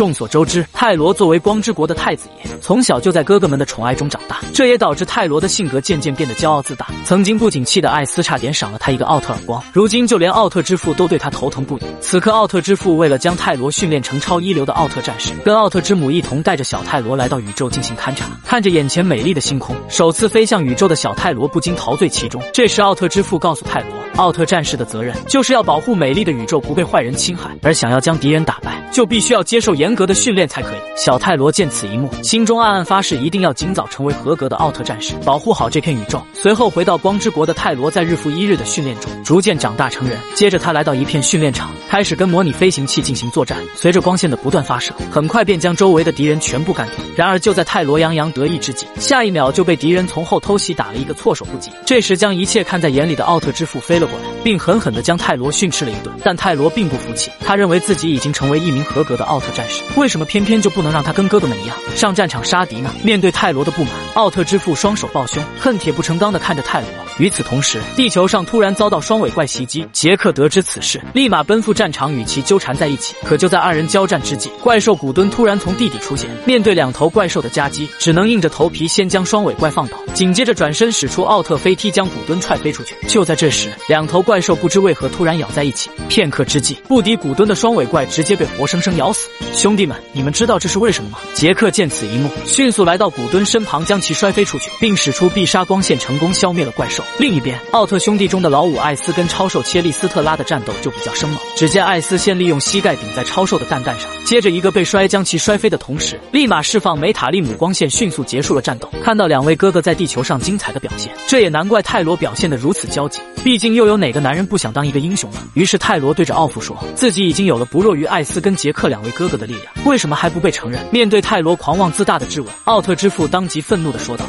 众所周知，泰罗作为光之国的太子爷，从小就在哥哥们的宠爱中长大，这也导致泰罗的性格渐渐变得骄傲自大。曾经不景气的艾斯差点赏了他一个奥特耳光，如今就连奥特之父都对他头疼不已。此刻，奥特之父为了将泰罗训练成超一流的奥特战士，跟奥特之母一同带着小泰罗来到宇宙进行勘察。看着眼前美丽的星空，首次飞向宇宙的小泰罗不禁陶醉其中。这时，奥特之父告诉泰罗，奥特战士的责任就是要保护美丽的宇宙不被坏人侵害，而想要将敌人打败，就必须要接受严格的训练才可以。小泰罗见此一幕，心中暗暗发誓，一定要尽早成为合格的奥特战士，保护好这片宇宙。随后回到光之国的泰罗，在日复一日的训练中，逐渐长大成人。接着，他来到一片训练场，开始跟模拟飞行器进行作战。随着光线的不断发射，很快便将周围的敌人全部干掉。然而，就在泰罗洋洋得意之际，下一秒就被敌人从后偷袭，打了一个措手不及。这时，将一切看在眼里的奥特之父飞了过来，并狠狠地将泰罗训斥了一顿。但泰罗并不服气，他认为自己已经成为一名合格的奥特战士，为什么偏偏就不能让他跟哥哥们一样上战场杀敌呢？面对泰罗的不满，奥特之父双手抱胸，恨铁不成钢地看着泰罗。与此同时，地球上突然遭到双尾怪袭击。杰克得知此事，立马奔赴战场，与其纠缠在一起。可就在二人交战之际，怪兽古墩突然从地底出现，面对两头怪兽的夹击，只能硬着头皮先将双尾怪放倒，紧接着转身使出奥特飞踢，将古墩踹飞出去。就在这时，两头怪兽不知为何突然咬在一起，片刻之际，不敌古墩的双尾怪直接被活生生咬死。兄弟们，你们知道这是为什么吗？杰克见此一幕，迅速来到古墩身旁，将其摔飞出去，并使出必杀光线，成功消灭了怪兽。另一边，奥特兄弟中的老五艾斯跟超兽切利斯特拉的战斗就比较生猛。只见艾斯先利用膝盖顶在超兽的蛋蛋上，接着一个被摔将其摔飞的同时，立马释放梅塔利姆光线，迅速结束了战斗。看到两位哥哥在地球上精彩的表现，这也难怪泰罗表现得如此焦急。毕竟又有哪个男人不想当一个英雄呢？于是泰罗对着奥父说，自己已经有了不弱于艾斯跟杰克两位哥哥的力量，为什么还不被承认？面对泰罗狂妄自大的质问，奥特之父当即愤怒地说道。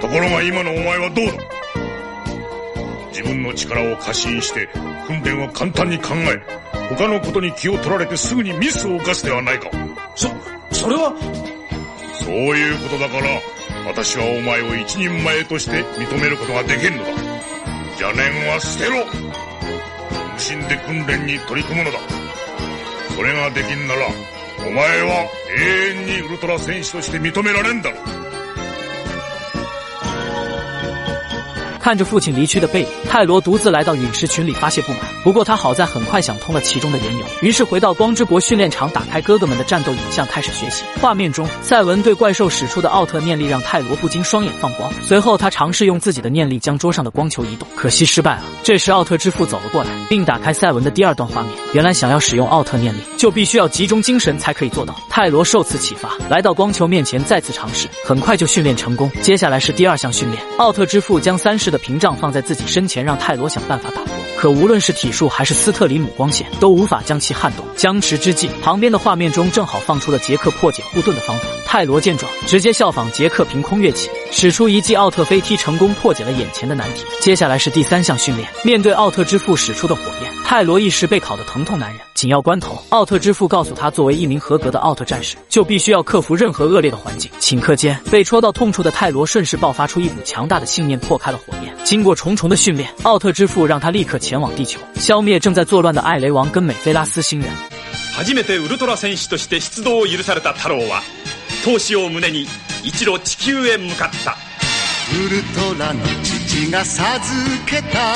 ところが今のお前はどうだ？自分の力を過信して訓練を簡単に考え他のことに気を取られてすぐにミスを犯すではないか。そそれは？そういうことだから私はお前を一人前として認めることができるのだ。邪念は捨てろ。無心で訓練に取り組むのだ。それができんならお前は永遠にウルトラ戦士として認められんだろう。看着父亲离去的背影，泰罗独自来到陨石群里发泄不满。不过他好在很快想通了其中的缘由，于是回到光之国训练场，打开哥哥们的战斗影像，开始学习。画面中，赛文对怪兽使出的奥特念力让泰罗不禁双眼放光。随后他尝试用自己的念力将桌上的光球移动，可惜失败了。这时奥特之父走了过来，并打开赛文的第二段画面。原来想要使用奥特念力，就必须要集中精神才可以做到。泰罗受此启发，来到光球面前再次尝试，很快就训练成功。接下来是第二项训练，奥特之父将三世。的屏障放在自己身前，让泰罗想办法打破。可无论是体术还是斯特里姆光线，都无法将其撼动。僵持之际，旁边的画面中正好放出了杰克破解护盾的方法。泰罗见状，直接效仿杰克凭空跃起，使出一记奥特飞踢，成功破解了眼前的难题。接下来是第三项训练，面对奥特之父使出的火焰，泰罗一时被烤得疼痛难忍。紧要关头，奥特之父告诉他，作为一名合格的奥特战士，就必须要克服任何恶劣的环境。顷刻间，被戳到痛处的泰罗顺势爆发出一股强大的信念，破开了火焰。经过重重的训练，奥特之父让他立刻前往地球，消灭正在作乱的艾雷王跟美菲拉斯星人。初めてウルトラ戦士として出動を許された太郎は。闘志を胸に一路地球へ向かったウルトラの父が授けた